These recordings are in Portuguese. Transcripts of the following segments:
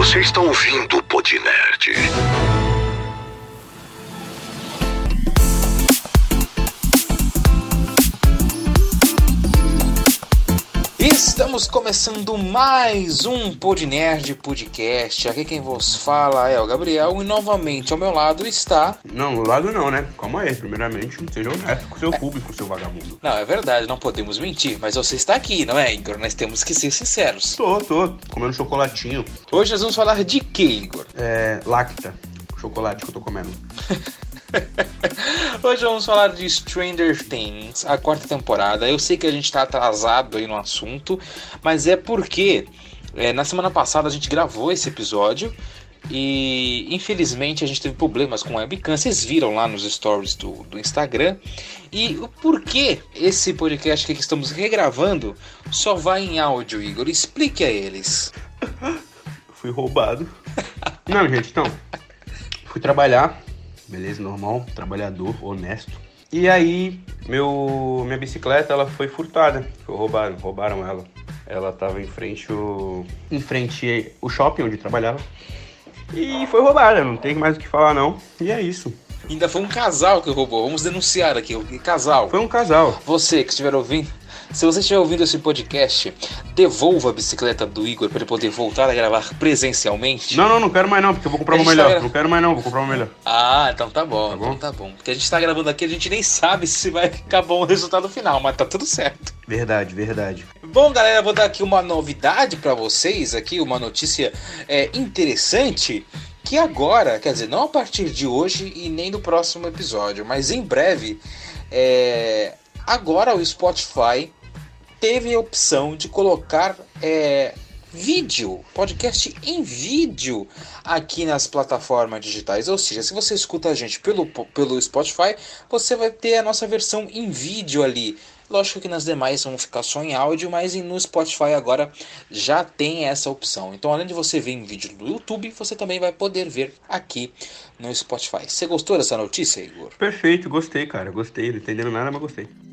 Você está ouvindo o Podnerd. Estamos começando mais um Podnerd Podcast. Aqui quem vos fala é o Gabriel e novamente ao meu lado está. Não, do lado não, né? Calma aí. Primeiramente, seja honesto com o seu público, seu vagabundo. Não, é verdade, não podemos mentir, mas você está aqui, não é, Igor? Nós temos que ser sinceros. Tô, tô. Comendo chocolatinho. Hoje nós vamos falar de que, Igor? É. Lacta. Chocolate que eu tô comendo. Hoje vamos falar de Stranger Things, a quarta temporada. Eu sei que a gente está atrasado aí no assunto, mas é porque é, na semana passada a gente gravou esse episódio e infelizmente a gente teve problemas com a webcam. Vocês viram lá nos stories do, do Instagram. E o porquê esse podcast que estamos regravando só vai em áudio, Igor? Explique a eles. Fui roubado. Não, gente, então. Fui trabalhar beleza, normal, trabalhador, honesto. E aí, meu, minha bicicleta ela foi furtada, foi roubaram, roubaram ela. Ela tava em frente o em frente o shopping onde trabalhava. E foi roubada, não tem mais o que falar não. E é isso. Ainda foi um casal que roubou. Vamos denunciar aqui, o casal. Foi um casal. Você que estiver ouvindo, se você estiver ouvindo esse podcast, devolva a bicicleta do Igor para ele poder voltar a gravar presencialmente. Não, não, não quero mais não, porque eu vou comprar uma melhor. Tá... Não quero mais não, vou comprar uma melhor. Ah, então tá bom, tá bom? Então tá bom. Porque a gente tá gravando aqui, a gente nem sabe se vai ficar bom o resultado final, mas tá tudo certo. Verdade, verdade. Bom, galera, vou dar aqui uma novidade para vocês aqui, uma notícia é, interessante que agora, quer dizer, não a partir de hoje e nem do próximo episódio, mas em breve, é, agora o Spotify teve a opção de colocar é, vídeo, podcast em vídeo aqui nas plataformas digitais. Ou seja, se você escuta a gente pelo, pelo Spotify, você vai ter a nossa versão em vídeo ali. Lógico que nas demais vão ficar só em áudio, mas no Spotify agora já tem essa opção. Então, além de você ver em vídeo no YouTube, você também vai poder ver aqui no Spotify. Você gostou dessa notícia, Igor? Perfeito, gostei, cara. Gostei. Não entendendo nada, mas gostei.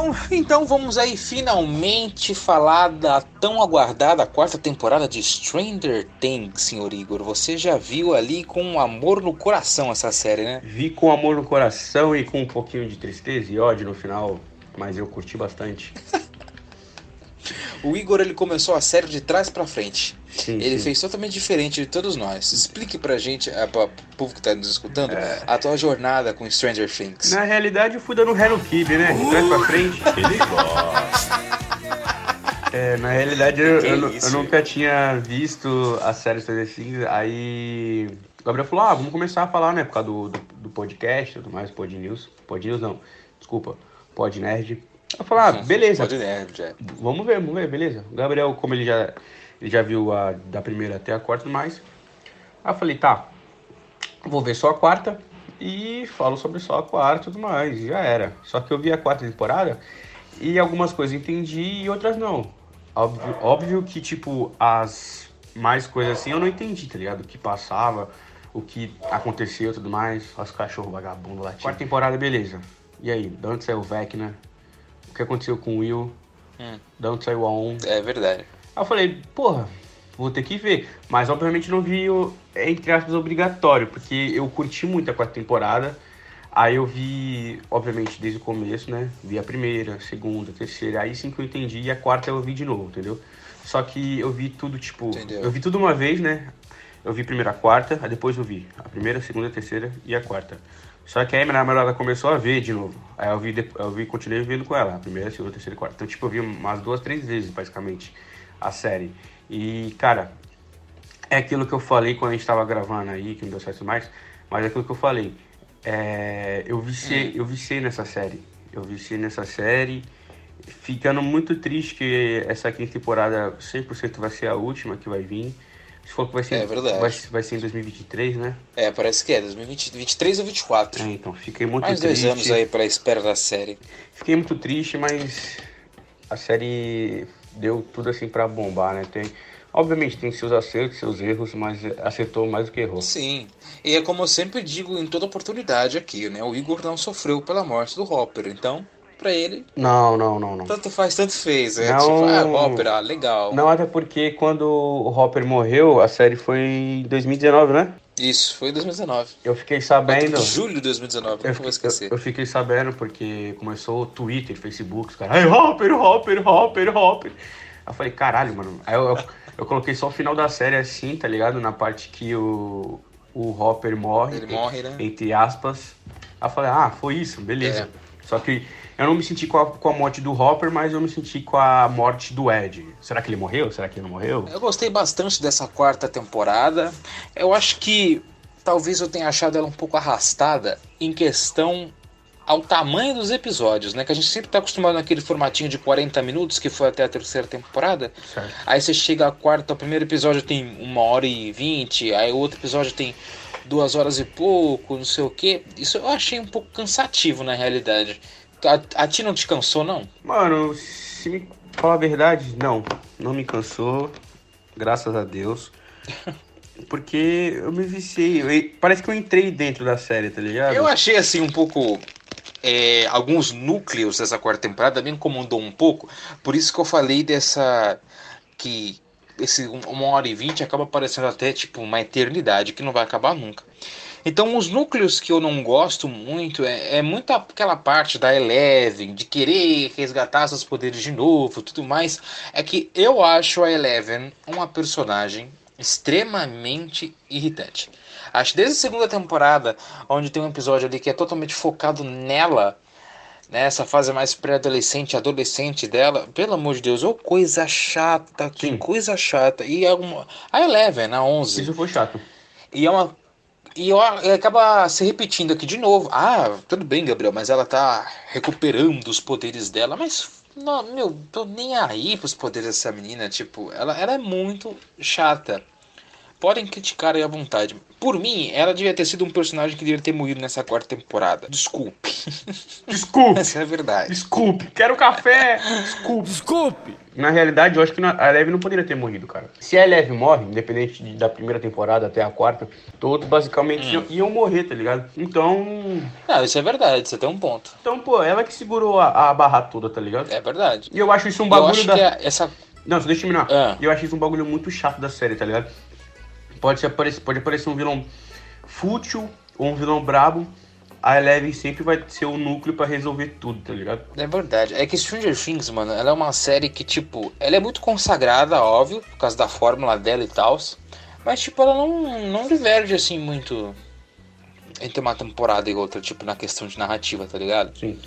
Bom, então vamos aí finalmente falar da tão aguardada quarta temporada de Stranger Things, senhor Igor. Você já viu ali com amor no coração essa série, né? Vi com amor no coração e com um pouquinho de tristeza e ódio no final, mas eu curti bastante. o Igor ele começou a série de trás para frente. Sim, ele sim. fez totalmente diferente de todos nós. Explique pra gente, é, para o povo que tá nos escutando, é... a tua jornada com Stranger Things. Na realidade, eu fui dando Hello Kitty, né? De trás pra frente. Ele gosta. É, na realidade, eu, eu, eu, nunca tinha visto a série Stranger Things. Aí o Gabriel falou: ah, vamos começar a falar, né? Por causa do, do, do podcast, tudo mais, Pod News. Pod News não, desculpa, Pod Nerd. Eu falei, ah, beleza. Pod Nerd, é. Vamos ver, vamos ver, beleza. O Gabriel, como ele já ele já viu a da primeira até a quarta e mais. Aí eu falei, tá, vou ver só a quarta e falo sobre só a quarta e tudo mais. já era. Só que eu vi a quarta temporada e algumas coisas entendi e outras não. Óbvio, óbvio que, tipo, as mais coisas assim eu não entendi, tá ligado? O que passava, o que aconteceu e tudo mais. Os cachorros vagabundos lá. Quarta temporada, beleza. E aí, de onde saiu o Vecna? O que aconteceu com o Will? Hum. De onde saiu a On? É verdade. Aí eu falei, porra, vou ter que ver. Mas obviamente não vi o, entre aspas, obrigatório, porque eu curti muito a quarta temporada. Aí eu vi, obviamente, desde o começo, né? Vi a primeira, a segunda, a terceira. Aí sim que eu entendi. E a quarta eu vi de novo, entendeu? Só que eu vi tudo, tipo. Entendeu. Eu vi tudo uma vez, né? Eu vi primeiro a quarta, aí depois eu vi a primeira, a segunda, a terceira e a quarta. Só que aí minha namorada começou a ver de novo. Aí eu vi, eu vi continuei vendo com ela, a primeira, a segunda, a terceira e a quarta. Então, tipo, eu vi umas duas, três vezes, basicamente a série. E, cara, é aquilo que eu falei quando a gente tava gravando aí, que não deu certo mais, mas é aquilo que eu falei. É, eu, viciei, eu viciei nessa série. Eu viciei nessa série, ficando muito triste que essa quinta temporada 100% vai ser a última que vai vir. Se for que vai ser, é verdade. Vai, vai ser em 2023, né? É, parece que é, 2023 ou 2024. É, então, fiquei muito Mais triste. dois anos aí pra espera da série. Fiquei muito triste, mas a série deu tudo assim para bombar, né? Tem, obviamente tem seus acertos, seus erros, mas acertou mais do que errou. Sim. E é como eu sempre digo em toda oportunidade aqui, né? O Igor não sofreu pela morte do Hopper, então pra ele, Não, não, não, não. tanto faz, tanto fez. É Não. tipo, ah, Hopper, ah, legal. Não, até porque quando o Hopper morreu, a série foi em 2019, né? Isso, foi em 2019. Eu fiquei sabendo. Julho de 2019, Eu, nunca vou esquecer. eu fiquei sabendo porque começou o Twitter, Facebook, os caras, ai, Hopper, Hopper, Hopper, Hopper. Aí eu falei, caralho, mano. Aí eu, eu, eu coloquei só o final da série assim, tá ligado? Na parte que o, o Hopper morre. Ele morre, né? Entre aspas. Aí eu falei, ah, foi isso, beleza. É. Só que eu não me senti com a, com a morte do Hopper, mas eu me senti com a morte do Ed. Será que ele morreu? Será que ele não morreu? Eu gostei bastante dessa quarta temporada. Eu acho que talvez eu tenha achado ela um pouco arrastada em questão ao tamanho dos episódios, né? Que a gente sempre tá acostumado naquele formatinho de 40 minutos que foi até a terceira temporada. Certo. Aí você chega a quarta, o primeiro episódio tem uma hora e vinte, aí o outro episódio tem duas horas e pouco, não sei o que. Isso eu achei um pouco cansativo na realidade. A, a ti não te cansou, não? Mano, se me falar a verdade, não. Não me cansou. Graças a Deus. Porque eu me viciei. eu- parece que eu entrei dentro da série, tá ligado? Eu achei assim um pouco. é, alguns núcleos dessa quarta temporada me incomodou um pouco. Por isso que eu falei dessa. que esse um- uma hora e vinte acaba parecendo até tipo uma eternidade, que não vai acabar nunca. Então, os núcleos que eu não gosto muito é, é muito aquela parte da Eleven, de querer resgatar seus poderes de novo, tudo mais. É que eu acho a Eleven uma personagem extremamente irritante. Acho desde a segunda temporada, onde tem um episódio ali que é totalmente focado nela, nessa fase mais pré-adolescente, adolescente dela, pelo amor de Deus, ô coisa chata, que Sim. coisa chata. E é uma... a Eleven, a 11, Isso foi chato. e é uma. E ó, e acaba se repetindo aqui de novo. Ah, tudo bem, Gabriel, mas ela tá recuperando os poderes dela. Mas, não, meu, tô nem aí pros poderes dessa menina. Tipo, ela, ela é muito chata. Podem criticar aí à vontade. Por mim, ela devia ter sido um personagem que devia ter morrido nessa quarta temporada. Desculpe. Desculpe, Essa é a verdade. desculpe. Quero café. Desculpe. Desculpe! Na realidade, eu acho que a Eleven não poderia ter morrido, cara. Se a Eleven morre, independente de- da primeira temporada até a quarta, todos basicamente Hum. iam, morrer, tá ligado? Então. Não, isso é verdade, você tem um ponto. Então, pô, ela que segurou a, a barra toda, tá ligado? É verdade. E eu acho isso um eu bagulho acho da. que a- essa. Não, só deixa eu terminar. E eu acho isso um bagulho muito chato da série, tá ligado? Pode, aparecer, pode aparecer um vilão fútil ou um vilão brabo. A Eleven sempre vai ser o núcleo pra resolver tudo, tá ligado? É verdade. É que Stranger Things, mano, ela é uma série que, tipo, ela é muito consagrada, óbvio, por causa da fórmula dela e tal. Mas, tipo, ela não, não diverge, assim, muito entre uma temporada e outra, tipo, na questão de narrativa, tá ligado? Sim.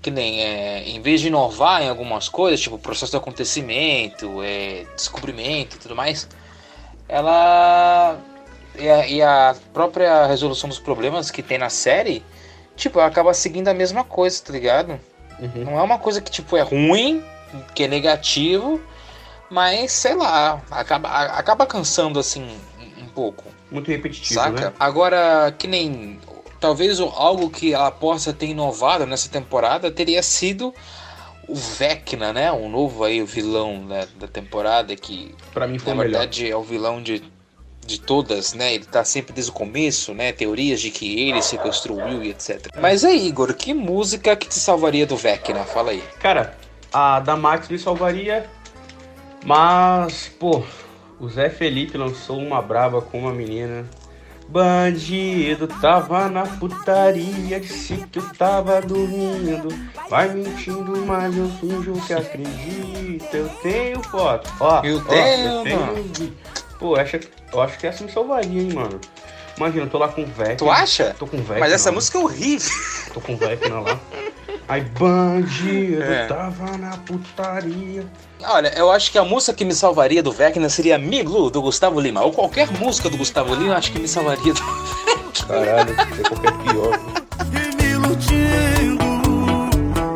Que nem, é, em vez de inovar em algumas coisas, tipo, processo de acontecimento, é, descobrimento e tudo mais, ela. E a, e a própria resolução dos problemas que tem na série, tipo, ela acaba seguindo a mesma coisa, tá ligado? Uhum. Não é uma coisa que, tipo, é ruim, que é negativo, mas, sei lá, acaba, acaba cansando, assim, um, pouco, Muito repetitivo, saca? né? Agora, que nem, talvez algo que ela possa ter inovado nessa temporada teria sido o Vecna, né? O novo aí, o vilão né, da temporada, que Pra mim foi na o melhor. verdade é o vilão de, de todas, né? Ele tá sempre desde o começo, né? Teorias de que ele sequestrou o Will e etc. Mas aí, Igor, que música que te salvaria do Vecna? Fala aí. Cara, a da Max me salvaria, mas, pô, o Zé Felipe lançou uma braba com uma menina. Bandido tava na putaria, disse que eu tava dormindo. Vai mentindo, mas eu finjo que acredito. Eu tenho foto. Ó, Eu ó, tenho, eu mano. tenho. Pô, acho, eu acho que essa me salvaria, hein, mano. Imagina, eu tô lá com o Vecna. Tu acha? Tô com o Vecna. Mas essa lá. música é horrível. Tô com o Vecna lá. Aí, bandido, É. tava na putaria. Olha, eu acho que a música que me salvaria do Vecna seria Miglu, do Gustavo Lima. Ou qualquer música do Gustavo Lima, eu acho que me salvaria do Caralho, é qualquer pior. E me iludindo,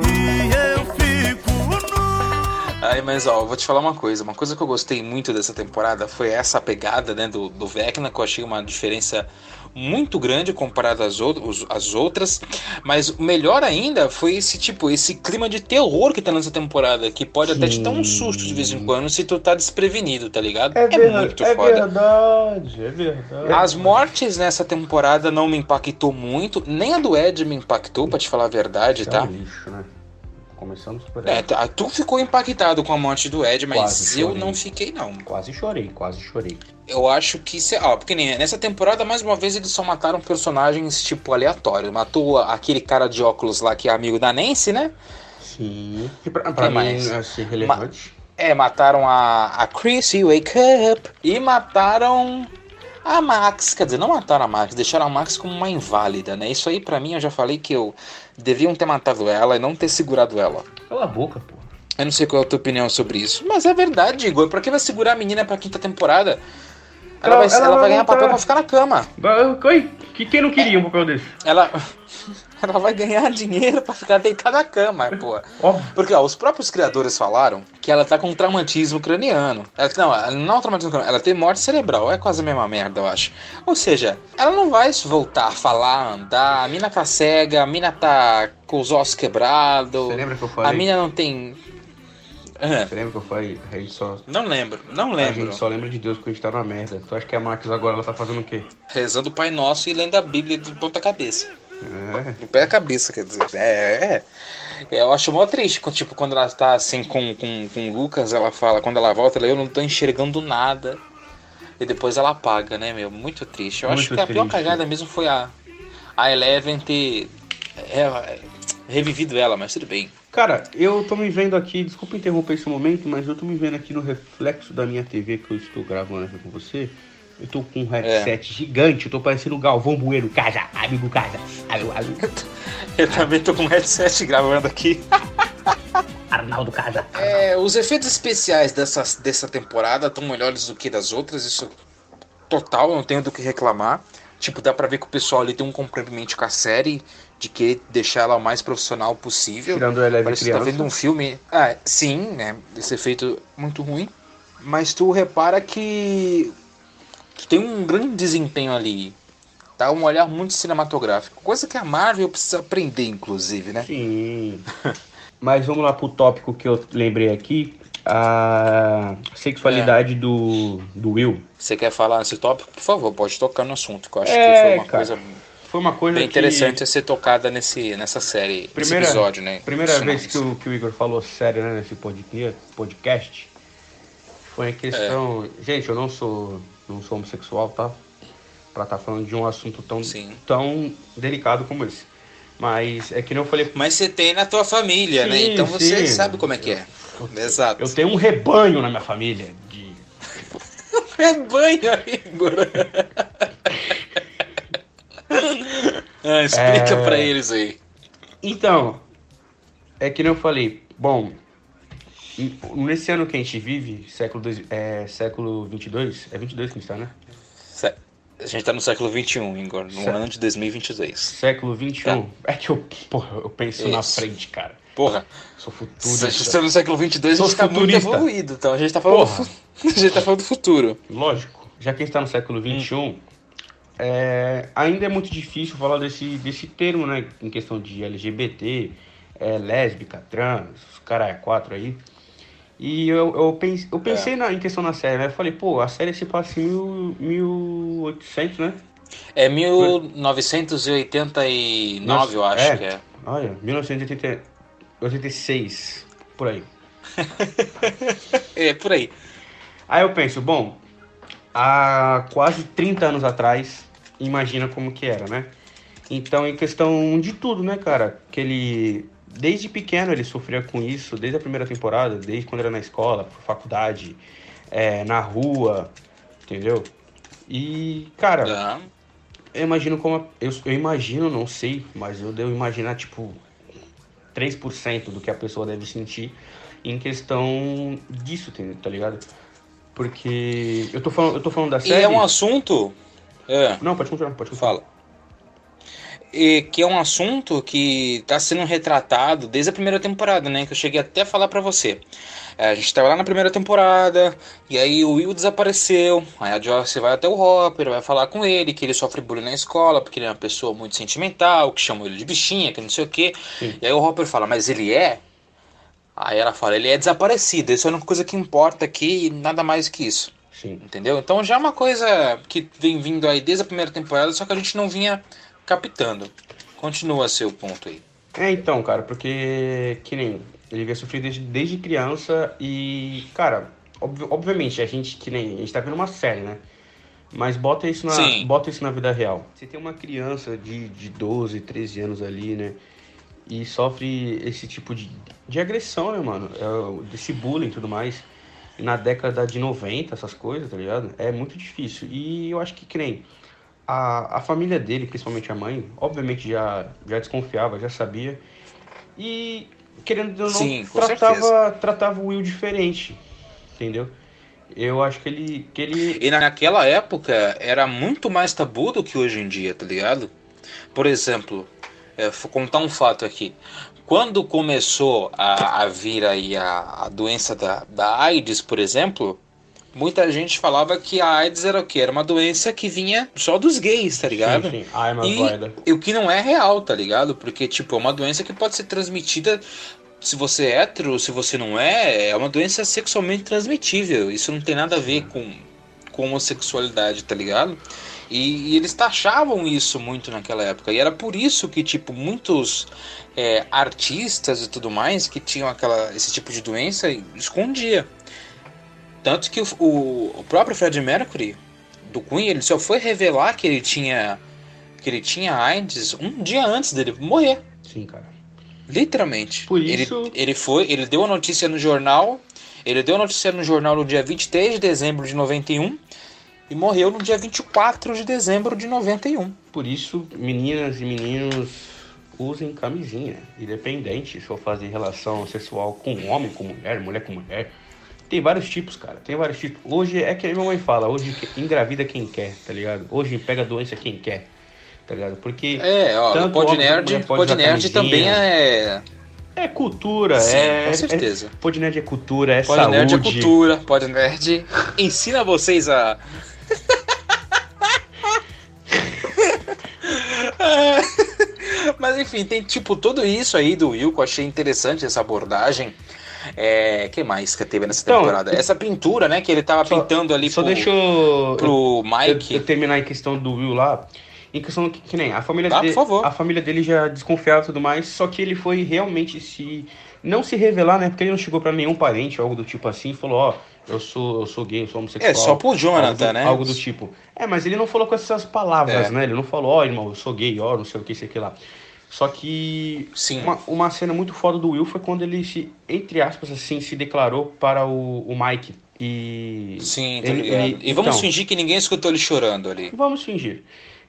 e eu fico nu. Ai, mas ó, eu vou te falar uma coisa. Uma coisa que eu gostei muito dessa temporada foi essa pegada, né, do, do Vecna, que eu achei uma diferença muito grande comparada às, às outras. Mas o melhor ainda foi esse tipo, esse clima de terror que tá nessa temporada, que pode até te dar um susto de vez em quando se tu tá desprevenido, tá ligado? muito foda. verdade, é verdade. As mortes nessa temporada não me impactou muito, nem a do Ed me impactou, pra te falar a verdade, É tá? um lixo, né? Começando super É, tá, tu ficou impactado com a morte do Ed, mas Quase eu chorei. não fiquei, não. Quase chorei, quase chorei. Eu acho que. se- Ó, porque nem nessa temporada, mais uma vez, eles só mataram personagens, tipo, aleatórios. Matou aquele cara de óculos lá que é amigo da Nancy, né? Sim. Que pra, pra Quem mim mais? é assim, relevante. É, mataram a, a Chrissy, Wake Up. E mataram a Max. Quer dizer, não mataram a Max, deixaram a Max como uma inválida, né? Isso aí, pra mim, eu já falei que eu deviam ter matado ela e não ter segurado ela. Cala a boca, pô. Eu não sei qual é a tua opinião sobre isso. Mas é verdade, Igor. Pra que vai segurar a menina pra quinta temporada? Ela, Ela- vai, ela ela vai ganhar papel pra ficar na cama. Oi, que quem não queria um papel desse? Ela, ela vai ganhar dinheiro pra ficar deitada na cama, pô. Porque ó, os próprios criadores falaram que ela tá com traumatismo craniano. Ela, não, ela não é um traumatismo craniano, ela tem morte cerebral. É quase a mesma merda, eu acho. Ou seja, ela não vai voltar a falar, andar. A mina tá cega, a mina tá com os ossos quebrados. Você lembra que eu A falei? mina não tem. Ah, Você lembra que eu falei? A gente só, não lembro, não a lembro. gente só lembra de Deus quando a gente tá na merda. Tu acha que a Max agora ela tá fazendo o quê? Rezando o Pai Nosso e lendo a Bíblia de ponta cabeça. É. Do pé a cabeça, quer dizer. É, é. Eu acho mó triste, tipo, quando ela tá assim com, com, com o Lucas, ela fala, quando ela volta, ela, eu não tô enxergando nada. E depois ela apaga, né, meu? Muito triste. Eu acho Muito que a pior triste. cagada mesmo foi a, a Eleven ter é, revivido ela, mas tudo bem. Cara, eu tô me vendo aqui, desculpa interromper esse momento, mas eu tô me vendo aqui no reflexo da minha TV que eu estou gravando aqui com você. Eu tô com um headset gigante, eu tô parecendo o Galvão Bueno. Casa, amigo, casa. Alô, alô. Eu também tô com um headset gravando aqui. Arnaldo Casa. É, os efeitos especiais dessa, dessa temporada estão melhores do que das outras, isso total, não tenho do que reclamar. Tipo, dá pra ver que o pessoal ali tem um comprometimento com a série, de querer deixar ela o mais profissional possível. Tirando ela Parece que tá criança. vendo um filme. Ah, sim, né? Esse efeito muito ruim. Mas tu repara que tu tem um grande desempenho ali. Tá um olhar muito cinematográfico. Coisa que a Marvel precisa aprender, inclusive, né? Sim. Mas vamos lá pro tópico que eu lembrei aqui. A sexualidade do, do Will. Você quer falar nesse tópico? Por favor, pode tocar no assunto, que eu acho É, que foi uma cara. coisa Foi uma coisa bem que- interessante a ser tocada nesse, nessa série, Primeira, nesse episódio, né? Primeira Isso vez não. que o, que o Igor falou sério né, nesse podcast, foi a questão. Gente, eu não sou, não sou homossexual, tá? Pra estar falando de um assunto tão, Sim. tão delicado como esse. Mas é que eu falei. Mas você tem na tua família, né? Sim, Então você sim. sabe como é que é. Exato. Eu tenho um rebanho na minha família de. É banho, Igor. ah, explica É. pra eles aí. Então, é que nem eu falei. Bom, nesse ano que a gente vive, século, dois, é, século 22, é 22 que a gente tá, né? A gente tá no século XXI, Igor, no Certo. ano de 2022. Século 21. É que eu, porra, eu penso na Isso. frente, cara. Porra, Sou se futurista. a gente tá no século XXII, a Sou gente tá muito futurista. evoluído. Então a gente tá falando, Porra. a gente tá falando do futuro. Lógico. Já que a gente tá no século XXI, é, ainda é muito difícil falar desse, desse termo, né? Em questão de LGBT, é, lésbica, trans, os caras é quatro aí. E eu, eu, pense, eu pensei na, em questão na série, né? Eu falei, pô, a série se passa em mil, 1800, né? É 1989, eu acho é, que é. Olha, 1986, por aí. É, por aí. Aí eu penso, bom, há quase 30 anos atrás, imagina como que era, né? Então, em questão de tudo, né, cara? Que ele, desde pequeno, ele sofria com isso, desde a primeira temporada, desde quando era na escola, faculdade, é, na rua, entendeu? E, cara, eu imagino como. Eu, eu imagino, não sei, mas eu devo imaginar, tipo, 3% do que a pessoa deve sentir em questão disso, tá- ligado? Porque eu tô falando, eu tô falando da E série. é um assunto. É, Não, pode continuar, pode continuar. fala. E que é um assunto que tá sendo retratado desde a primeira temporada, né? Que eu cheguei até a falar pra você. É, a gente tava lá na primeira temporada, e aí o Will desapareceu. Aí a Joyce vai até o Hopper, vai falar com ele que ele sofre bullying na escola, porque ele é uma pessoa muito sentimental, que chamam ele de bichinha, que não sei o quê. Sim. E aí o Hopper fala, mas ele é? Aí ela fala, ele é desaparecido, isso é a única coisa que importa aqui e nada mais que isso. Sim. Entendeu? Então já é uma coisa que vem vindo aí desde a primeira temporada, só que a gente não vinha captando. Continua o ponto aí. É, então, cara, porque que nem ele veio sofrer desde, desde criança e, cara, ob- obviamente, a gente que nem. A gente tá vendo uma série, né? Mas bota isso na, Sim. bota isso na vida real. Você tem uma criança de, de 12, 13 anos ali, né? E sofre esse tipo de, de agressão, né, mano? É, desse bullying e tudo mais. E na década de 90, essas coisas, tá ligado? É muito difícil. E eu acho que, que nem a, a família dele, principalmente a mãe, obviamente já, já desconfiava, já sabia. E, querendo ou não, Sim, tratava, tratava o Will diferente, entendeu? Eu acho que ele, que ele E naquela época era muito mais tabu do que hoje em dia, tá ligado? Por exemplo, é, vou contar um fato aqui. Quando começou a, a vir aí a, a doença da, da AIDS, por exemplo, muita gente falava que a AIDS era o quê? Era uma doença que vinha só dos gays, tá ligado? Sim, sim. E, e o que não é real, tá ligado? Porque, tipo, é uma doença que pode ser transmitida se você é hétero, se você não é, é uma doença sexualmente transmitível. Isso não tem nada a ver com, com homossexualidade, tá ligado? E, e eles taxavam isso muito naquela época. E era por isso que, tipo, muitos é, artistas e tudo mais que tinham aquela, esse tipo de doença escondia. Tanto que o, o, próprio Fred Mercury, do Queen, ele só foi revelar que ele tinha que ele tinha AIDS um dia antes dele morrer. Sim, cara. Literalmente. Por Ele- isso- Ele, foi, ele deu a notícia no jornal. Ele deu a notícia no jornal no dia 23 de dezembro de 91 e morreu no dia 24 de dezembro de 91. Por isso, meninas e meninos usem camisinha, independente se for fazer relação sexual com homem, com mulher, mulher com mulher. Tem vários tipos, cara. Tem vários tipos. Hoje é que a minha mãe fala, hoje engravida quem quer, tá ligado? Hoje pega doença quem quer, tá ligado? Porque É, ó, Tanto Pod quanto Nerd, pode Pod Nerd também é. é cultura, Sim, é. com certeza. É, Pod Nerd é cultura, é Pod saúde. Nerd é cultura, Pod Nerd ensina vocês a. Mas enfim, tem tipo tudo isso aí do eu achei interessante essa abordagem. É, que mais que teve nessa Então, temporada? Essa pintura, né, que ele tava Só- pintando ali Só pro, deixa eu, pro eu, Mike. eu terminar em questão do Will lá. Em questão que, que nem a família Tá, dele, a família dele já desconfiava e tudo mais, só que ele foi realmente se não se revelar, né? Porque ele não chegou pra nenhum parente, algo do tipo assim, e falou, ó, eu sou, eu sou gay, eu sou homossexual. É, só pro Jonathan, algo né? Algo do tipo. É, mas ele não falou com essas palavras, É. né? Ele não falou, ó, irmão, eu sou gay, ó, não sei o que, sei o que lá. Só que Sim. uma, uma cena muito foda do Will foi quando ele se, entre aspas, assim, se declarou para o, o Mike. E. Sim, ele- ele- e vamos então, fingir que ninguém escutou ele chorando ali. Vamos fingir.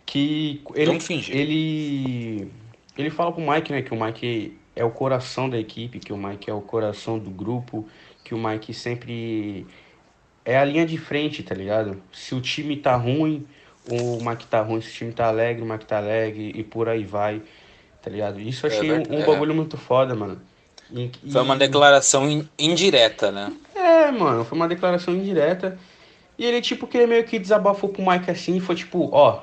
Que ele, Vamos fingir. ele ele fala pro Mike, né, que o Mike é o coração da equipe, que o Mike é o coração do grupo, que o Mike sempre é a linha de frente, tá ligado? Se o time tá ruim, o Mike tá ruim, se o time tá alegre, o Mike tá alegre e por aí vai, tá ligado? Isso eu É achei um, verdade, um é. bagulho muito foda, mano. E- Foi uma declaração in- indireta, né? é, mano, foi uma declaração indireta. E ele, tipo, que ele meio que desabafou pro Mike assim e foi tipo, ó,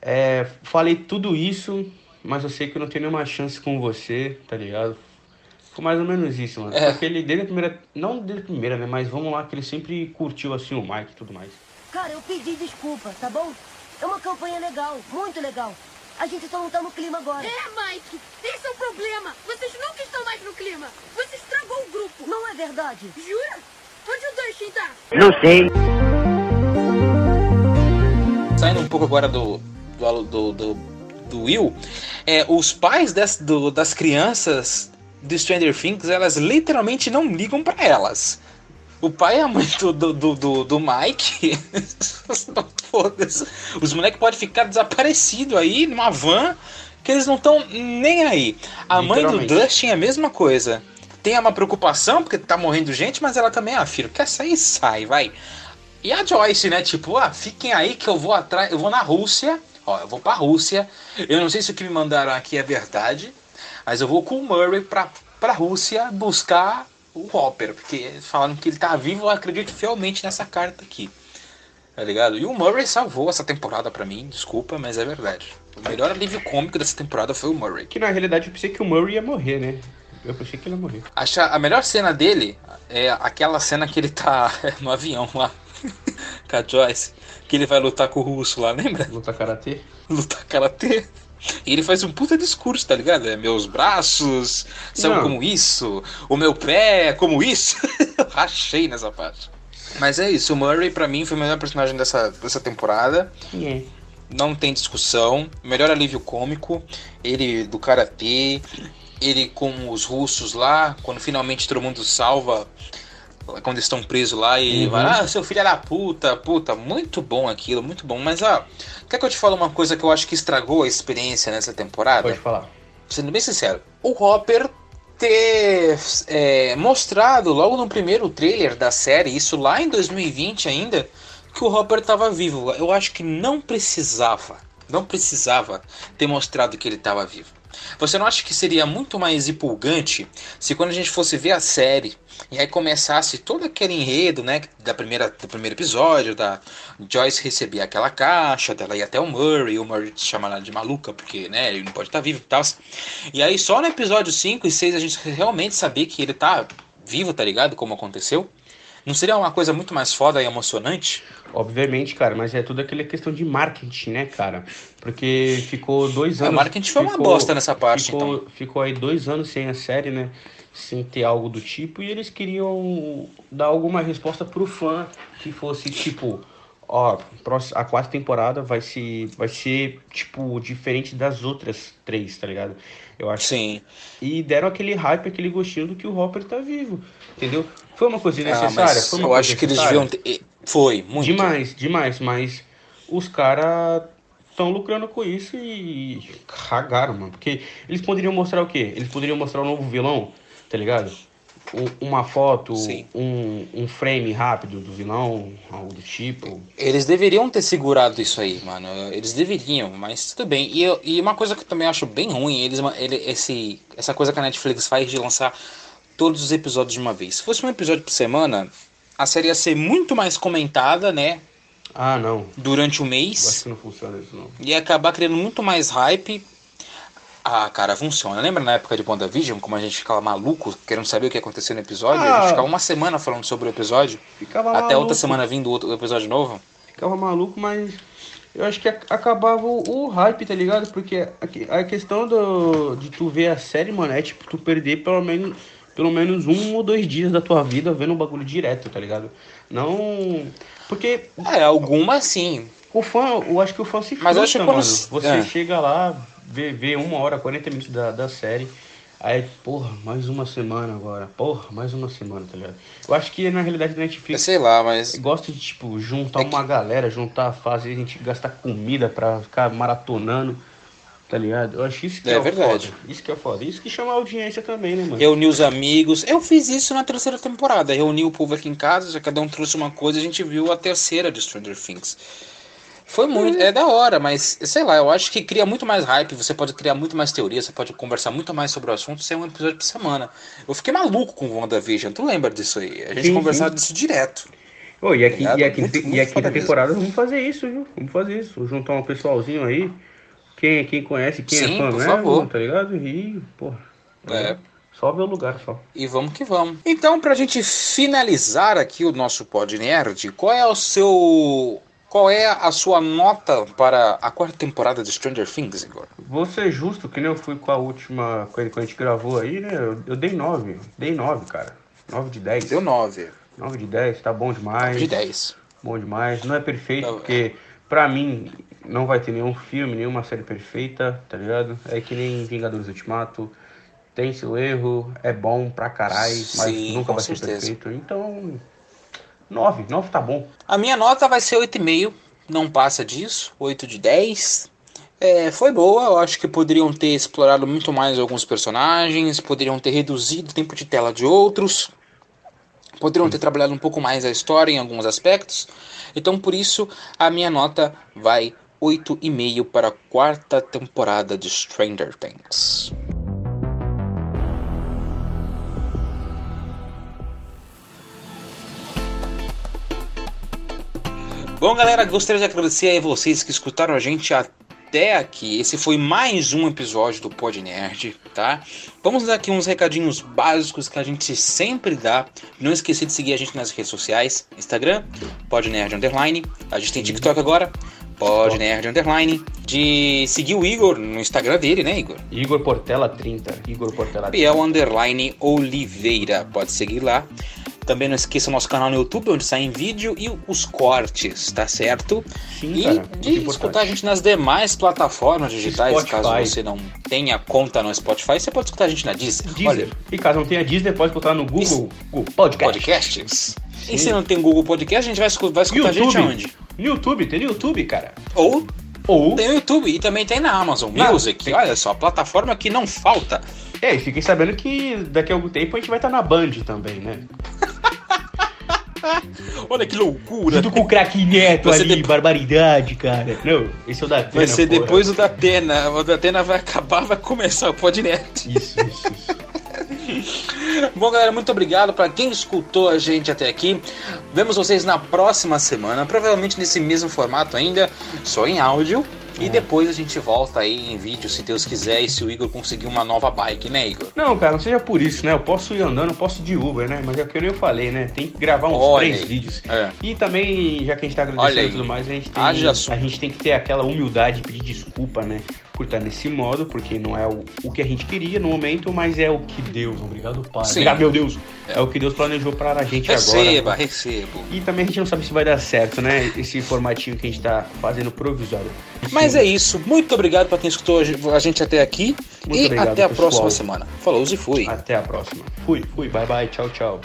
é, falei tudo isso, mas eu sei que eu não tenho nenhuma chance com você, tá ligado? Foi mais ou menos isso, mano. É. Porque ele, desde a primeira, não desde a primeira, né, mas vamos lá, que ele sempre curtiu, assim, o Mike e tudo mais. Cara, eu pedi desculpa, tá bom? É uma campanha legal, muito legal. A gente só não tá no clima agora. É, Mike, esse é o problema. Vocês nunca estão mais no clima. Você estragou o grupo. Não é verdade? Jura? Onde o Dustin tá? Saindo um pouco agora do, do, do, do, do Will, é, os pais das, do- das crianças do Stranger Things, elas literalmente não ligam pra elas. O pai e a mãe do, do, do, do- Mike. Os moleques podem ficar desaparecidos aí numa van, que eles não estão nem aí. A mãe do. Dustin é a mesma coisa. Tem uma preocupação, porque tá morrendo gente, mas ela também, ah, filho, quer sair? Sai, vai. E a Joyce, né? Tipo, ah, fiquem aí que eu vou atrás, eu vou na Rússia. Ó, eu vou pra Rússia. Eu não sei se o que me mandaram aqui é verdade, mas eu vou com o Murray pra, pra Rússia buscar o Hopper, porque falaram que ele tá vivo, eu acredito fielmente nessa carta aqui. Tá ligado? E o Murray salvou essa temporada pra mim, desculpa, mas é verdade. O melhor alívio cômico dessa temporada foi o Murray. Que na realidade eu pensei que o Murray ia morrer, né? Eu pensei que ele ia morrer. Acha a melhor cena dele é aquela cena que ele tá no avião lá com a Joyce, que ele vai lutar com o russo lá, lembra? Luta karatê. Lutar karatê. E ele faz um puta discurso, tá ligado? É, meus braços são Não. como isso, o meu pé é como isso. Eu Rachei nessa parte. Mas é isso, o Murray pra mim foi o melhor personagem dessa, dessa temporada. É. Não tem discussão. Melhor alívio cômico. Ele do karatê. Ele com os russos lá. Quando finalmente todo mundo salva. Quando estão presos lá e ele vai, ah, seu filho é da puta, puta, muito bom aquilo, muito bom. Mas ó, quer que eu te fale uma coisa que eu acho que estragou a experiência nessa temporada? Pode falar. sendo bem sincero, o Hopper ter é, mostrado logo no primeiro trailer da série, isso lá em 2020 ainda, que o Hopper estava vivo. Eu acho que não precisava, não precisava ter mostrado que ele estava vivo. Você não acha que seria muito mais empolgante se quando a gente fosse ver a série e aí começasse todo aquele enredo, né, da primeira, do primeiro episódio, da Joyce receber aquela caixa, dela ir até o Murray, o Murray chama ela de maluca, porque, né, ele não pode estar vivo e tal. E aí só no episódio 5 e 6 a gente realmente saber que ele tá vivo, tá ligado? Como aconteceu. Não seria uma coisa muito mais foda e emocionante? Obviamente, cara, mas é tudo aquela questão de marketing, né, cara? Porque ficou dois Ah, anos. o marketing foi uma ficou- bosta nessa parte, ficou, então. Ficou aí dois anos sem a série, né? Sem ter algo do tipo, e eles queriam dar alguma resposta pro fã que fosse tipo. Ó, a quarta temporada vai ser, vai ser, tipo, diferente das outras três, tá ligado? Eu acho Sim. E deram aquele hype, aquele gostinho do que o Hopper tá vivo, entendeu? Foi uma coisa Ah, necessária? mas Foi uma eu coisa acho que eles deviam ter. Foi, muito. Demais, demais, mas os caras estão lucrando com isso e cagaram, mano. Porque eles poderiam mostrar o quê? Eles poderiam mostrar o novo vilão, tá ligado? Um- uma foto, Sim. um, um frame rápido do vilão, algo do tipo. Eles deveriam ter segurado isso aí, mano. Eles deveriam, mas tudo bem. E, eu- e uma coisa que eu também acho bem ruim, eles, ele, esse, essa coisa que a Netflix faz de lançar todos os episódios de uma vez. Se fosse um episódio por semana, a série ia ser muito mais comentada, né? Ah, não. Durante o Eu Acho mês. que não funciona isso, não. Ia acabar criando muito mais hype. Ah, cara, funciona. Lembra na época de WandaVision, como a gente ficava maluco, querendo saber o que ia acontecer no episódio? A Ah. gente ficava uma semana falando sobre o episódio, Ficava até maluco, outra semana vindo outro episódio novo. Ficava maluco, mas eu acho que ac- acabava o, hype, tá ligado? Porque a, que- a questão do, de tu ver a série, mano, é tipo tu perder pelo menos, pelo menos um ou dois dias da tua vida vendo o bagulho direto, tá ligado? Não. Porque É, alguma sim. o fã, eu acho que o fã se Mas eu acho que frustra, quando-. Você é. chega lá, vê, vê uma hora, 40 minutos da, da série. Aí, porra, mais uma semana agora. Porra, mais uma semana, tá ligado? Eu acho que na realidade da Netflix Sei lá, mas. Gosto de, tipo, juntar É que- uma galera, juntar, fazer a gente gastar comida pra ficar maratonando, tá ligado? Eu acho isso que É é, verdade. foda. Isso que é foda. Isso que chama a audiência também, né, mano? Reunir os amigos. Eu fiz isso na terceira temporada. Reuni o povo aqui em casa, já cada um trouxe uma coisa e a gente viu a terceira de Stranger Things. Foi muito. É da hora, mas sei lá, eu acho que cria muito mais hype. Você pode criar muito mais teoria, você pode conversar muito mais sobre o assunto sem um episódio por semana. Eu fiquei maluco com o WandaVision. Tu lembra disso aí? A gente Sim, conversava sim. disso direto. Ô, e, aqui, Ligado? e, aqui, Muito- e muito a quinta foda mesmo. temporada vamos fazer isso, viu? Vamos fazer isso. Juntar um pessoalzinho aí. Quem, quem conhece, quem Sim, é fã por favor. tá ligado? E, porra. É. Só ver o lugar, só. E vamos que vamos. Então, pra gente finalizar aqui o nosso Pod Nerd, qual é o seu. Qual é a sua nota para a quarta temporada de Stranger Things, Igor? Vou ser justo, que nem eu fui com a última, quando quando a gente gravou aí, né? Eu, eu dei 9. Dei 9, cara. 9 de 10. Deu 9. 9 de 10, tá bom demais. De 10. Bom demais. Não é perfeito, Não, porque pra mim não vai ter nenhum filme, nenhuma série perfeita, tá ligado? É que nem Vingadores Ultimato. Tem seu erro, é bom pra caralho, mas nunca vai ser certeza. perfeito. Então, 9, 9 tá bom. A minha nota vai ser 8,5. Não passa disso. 8 de 10. É, foi boa, eu acho que poderiam ter explorado muito mais alguns personagens, poderiam ter reduzido o tempo de tela de outros, poderiam ter trabalhado um pouco mais a história em alguns aspectos. Então, por isso, a minha nota vai 8,5 para a quarta temporada de Stranger Things. Bom, galera, gostaria de agradecer a vocês que escutaram a gente até aqui. Esse foi mais um episódio do Pod Nerd, tá? Vamos dar aqui uns recadinhos básicos que a gente sempre dá. Não esqueça de seguir a gente nas redes sociais: Instagram, Pod Nerd Underline. A gente tem TikTok agora, Podnerd Underline. De seguir o Igor no Instagram dele, né, Igor? Igor Portela 30. Igor Portela 30. Biel Underline Oliveira. Pode seguir lá. Também não esqueça o nosso canal no YouTube, onde saem vídeo e os cortes, tá certo? Sim, e cara, de importante. escutar a gente nas demais plataformas digitais, Spotify. caso você não tenha conta no Spotify, você pode escutar a gente na Deezer. Deezer. Olha, E caso não tenha Deezer, pode botar no Google, Google Podcast. podcasts. E se não tem Google Podcast, a gente vai escutar, vai escutar a gente aonde? No YouTube, tem no YouTube, cara. Ou Ou. tem no YouTube e também tem na Amazon Na- Music. tem- Olha só, plataforma que não falta. É, e fiquei sabendo que daqui a algum tempo a gente vai estar na Band também, né? Olha que loucura. Junto com o craque Neto ali, barbaridade, cara. Não, esse é o da Atena, Vai ser porra. depois o da Atena. O da Atena vai acabar, vai começar o Podnet. Isso, isso, isso. Bom, galera, muito obrigado para quem escutou a gente até aqui. Vemos vocês na próxima semana, provavelmente nesse mesmo formato ainda, só em áudio. E depois a gente volta aí em vídeo, se Deus quiser, e se o Igor conseguir uma nova bike, né, Igor? Não, cara, não seja por isso, né? Eu posso ir andando, eu posso ir de Uber, né? Mas é o que eu falei, né? Tem que gravar uns Olha três aí. vídeos. É. E também, já que a gente tá agradecendo e tudo mais, a gente, tem, a gente tem que ter aquela humildade de pedir desculpa, né? Por estar nesse modo, porque não é o, o que a gente queria no momento, mas é o que Deus, obrigado, Pai. Sim. Obrigado, meu Deus. É. o que Deus planejou para a gente Receba, agora. recebo. E também a gente não sabe se vai dar certo, né? Esse formatinho que a gente tá fazendo provisório. Mas é isso. Muito obrigado para quem escutou a gente até aqui. Muito e obrigado, até a pessoal. próxima semana. Falou e fui. Até a próxima. Fui, fui, bye bye, tchau, tchau.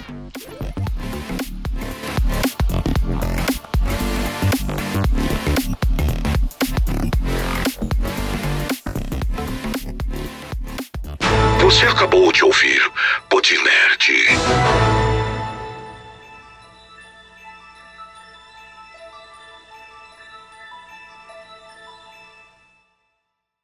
Você acabou de ouvir Podnerd.